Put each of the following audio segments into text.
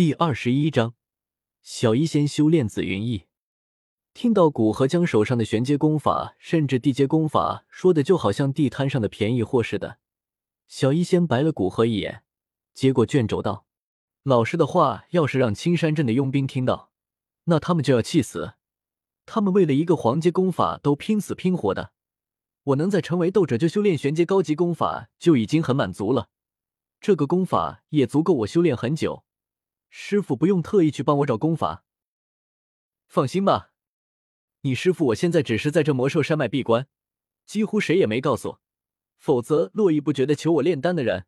第二十一章，小医仙修炼紫云翼。听到古河将手上的玄阶功法，甚至地阶功法说的就好像地摊上的便宜货似的，小医仙白了古河一眼，接过卷轴道：“老师的话要是让青山镇的佣兵听到，那他们就要气死。他们为了一个黄阶功法都拼死拼活的，我能在成为斗者就修炼玄阶高级功法就已经很满足了。这个功法也足够我修炼很久。”师傅不用特意去帮我找功法，放心吧。你师傅我现在只是在这魔兽山脉闭关，几乎谁也没告诉。否则络绎不绝的求我炼丹的人，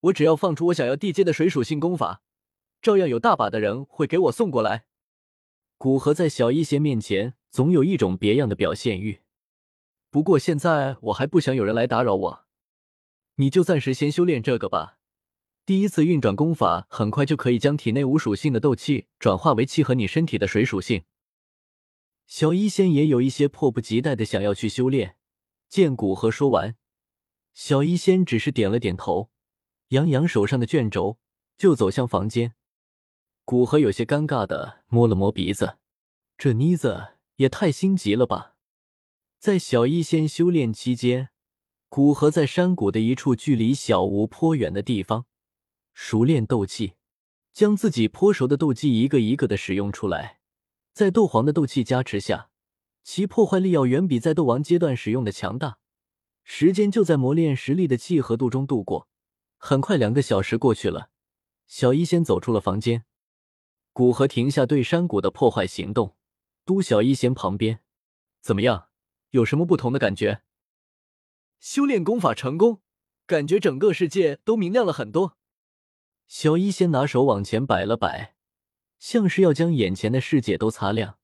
我只要放出我想要地阶的水属性功法，照样有大把的人会给我送过来。古河在小一仙面前总有一种别样的表现欲，不过现在我还不想有人来打扰我，你就暂时先修炼这个吧。第一次运转功法，很快就可以将体内无属性的斗气转化为契合你身体的水属性。小医仙也有一些迫不及待的想要去修炼。见古河说完，小医仙只是点了点头，扬扬手上的卷轴，就走向房间。古河有些尴尬的摸了摸鼻子，这妮子也太心急了吧！在小医仙修炼期间，古河在山谷的一处距离小屋颇远的地方。熟练斗气，将自己颇熟的斗技一个一个的使用出来，在斗皇的斗气加持下，其破坏力要远比在斗王阶段使用的强大。时间就在磨练实力的契合度中度过。很快，两个小时过去了，小医仙走出了房间。古河停下对山谷的破坏行动，督小医仙旁边，怎么样？有什么不同的感觉？修炼功法成功，感觉整个世界都明亮了很多。小医仙拿手往前摆了摆，像是要将眼前的世界都擦亮。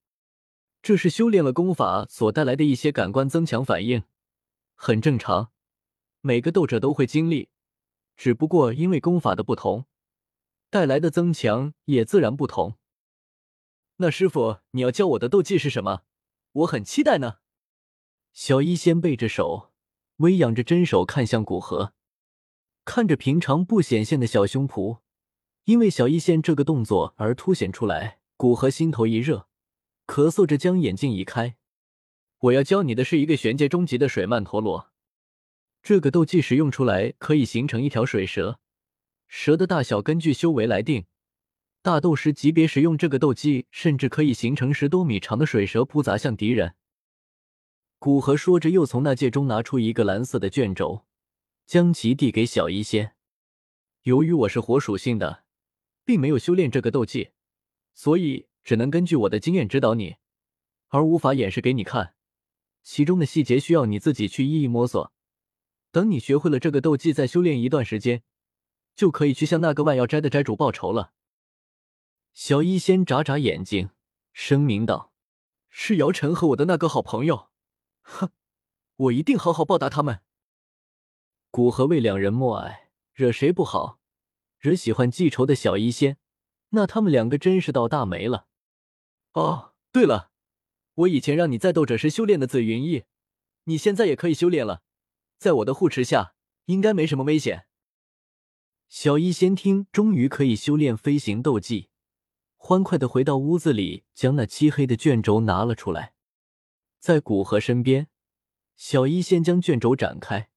这是修炼了功法所带来的一些感官增强反应，很正常，每个斗者都会经历。只不过因为功法的不同，带来的增强也自然不同。那师傅，你要教我的斗技是什么？我很期待呢。小医仙背着手，微仰着真手看向古河。看着平常不显现的小胸脯，因为小一仙这个动作而凸显出来，古河心头一热，咳嗽着将眼睛移开。我要教你的是一个玄阶中级的水曼陀罗，这个斗技使用出来可以形成一条水蛇，蛇的大小根据修为来定。大斗师级别使用这个斗技，甚至可以形成十多米长的水蛇扑砸向敌人。古河说着，又从那戒中拿出一个蓝色的卷轴。将其递给小医仙。由于我是火属性的，并没有修炼这个斗技，所以只能根据我的经验指导你，而无法演示给你看。其中的细节需要你自己去一一摸索。等你学会了这个斗技，再修炼一段时间，就可以去向那个万药斋的斋主报仇了。小医仙眨眨眼睛，声明道：“是姚晨和我的那个好朋友。哼，我一定好好报答他们。”古河为两人默哀，惹谁不好？惹喜欢记仇的小医仙，那他们两个真是倒大霉了。哦，对了，我以前让你在斗者时修炼的紫云翼，你现在也可以修炼了，在我的护持下，应该没什么危险。小医仙听，终于可以修炼飞行斗技，欢快的回到屋子里，将那漆黑的卷轴拿了出来，在古河身边，小医仙将卷轴展开。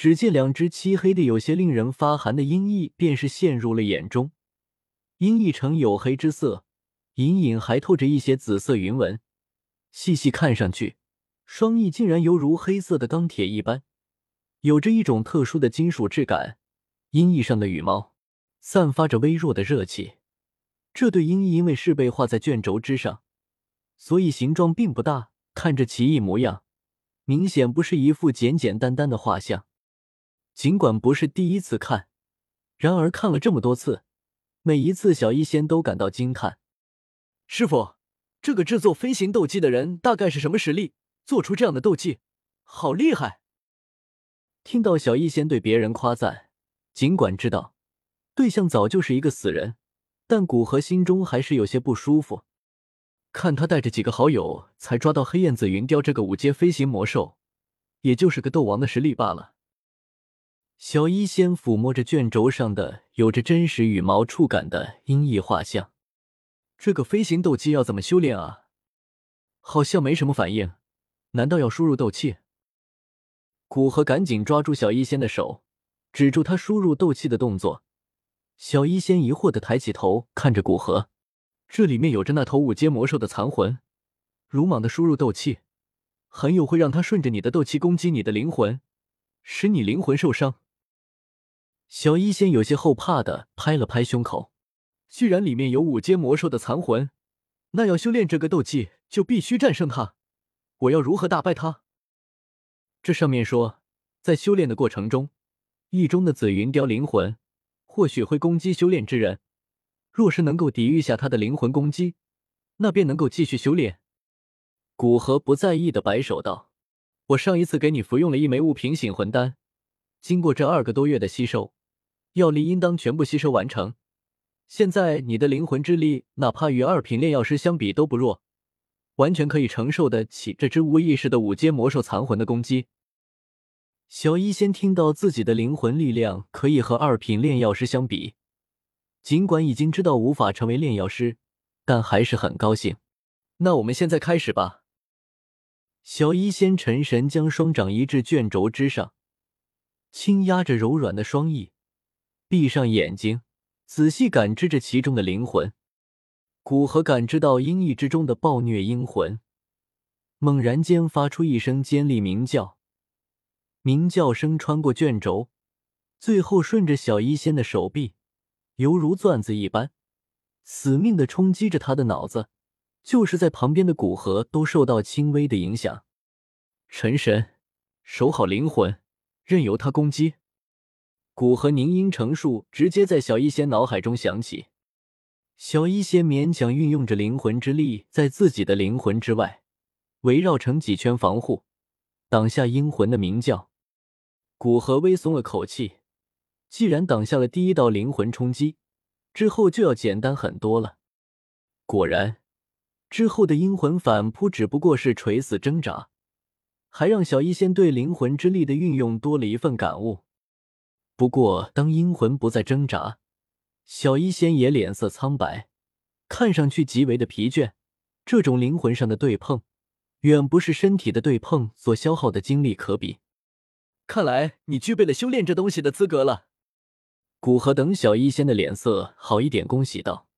只见两只漆黑的、有些令人发寒的鹰翼，便是陷入了眼中。鹰翼呈黝黑之色，隐隐还透着一些紫色云纹。细细看上去，双翼竟然犹如黑色的钢铁一般，有着一种特殊的金属质感。鹰翼上的羽毛散发着微弱的热气。这对鹰翼因为是被画在卷轴之上，所以形状并不大，看着奇异模样，明显不是一幅简简单单的画像。尽管不是第一次看，然而看了这么多次，每一次小医仙都感到惊叹。师傅，这个制作飞行斗技的人大概是什么实力？做出这样的斗技，好厉害！听到小医仙对别人夸赞，尽管知道对象早就是一个死人，但古河心中还是有些不舒服。看他带着几个好友才抓到黑燕子云雕这个五阶飞行魔兽，也就是个斗王的实力罢了。小医仙抚摸着卷轴上的有着真实羽毛触感的音译画像，这个飞行斗气要怎么修炼啊？好像没什么反应，难道要输入斗气？古河赶紧抓住小医仙的手，止住他输入斗气的动作。小医仙疑惑的抬起头看着古河，这里面有着那头五阶魔兽的残魂，鲁莽的输入斗气，很有会让他顺着你的斗气攻击你的灵魂，使你灵魂受伤。小医仙有些后怕的拍了拍胸口，既然里面有五阶魔兽的残魂，那要修炼这个斗技，就必须战胜他。我要如何打败他？这上面说，在修炼的过程中，意中的紫云雕灵魂或许会攻击修炼之人，若是能够抵御下他的灵魂攻击，那便能够继续修炼。古河不在意的摆手道：“我上一次给你服用了一枚物品醒魂丹，经过这二个多月的吸收。”药力应当全部吸收完成。现在你的灵魂之力，哪怕与二品炼药师相比都不弱，完全可以承受得起这只无意识的五阶魔兽残魂的攻击。小医仙听到自己的灵魂力量可以和二品炼药师相比，尽管已经知道无法成为炼药师，但还是很高兴。那我们现在开始吧。小医仙沉神将双掌移至卷轴之上，轻压着柔软的双翼。闭上眼睛，仔细感知着其中的灵魂。古河感知到阴翳之中的暴虐阴魂，猛然间发出一声尖利鸣叫，鸣叫声穿过卷轴，最后顺着小医仙的手臂，犹如钻子一般，死命的冲击着他的脑子。就是在旁边的古河都受到轻微的影响。陈神，守好灵魂，任由他攻击。古河凝音成术直接在小医仙脑海中响起，小医仙勉强运用着灵魂之力，在自己的灵魂之外围绕成几圈防护，挡下阴魂的鸣叫。古河微松了口气，既然挡下了第一道灵魂冲击，之后就要简单很多了。果然，之后的阴魂反扑只不过是垂死挣扎，还让小医仙对灵魂之力的运用多了一份感悟。不过，当阴魂不再挣扎，小医仙也脸色苍白，看上去极为的疲倦。这种灵魂上的对碰，远不是身体的对碰所消耗的精力可比。看来你具备了修炼这东西的资格了。古河等小医仙的脸色好一点，恭喜道。